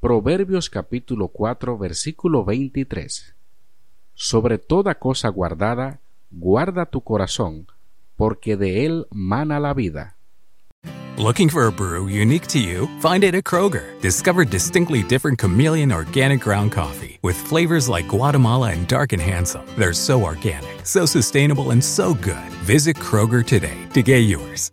Proverbios capítulo 4 versículo 23. Sobre toda cosa guardada, guarda tu corazón, porque de él mana la vida. Looking for a brew unique to you? Find it at Kroger. Discover distinctly different chameleon organic ground coffee with flavors like Guatemala and Dark and Handsome. They're so organic, so sustainable, and so good. Visit Kroger today to get yours.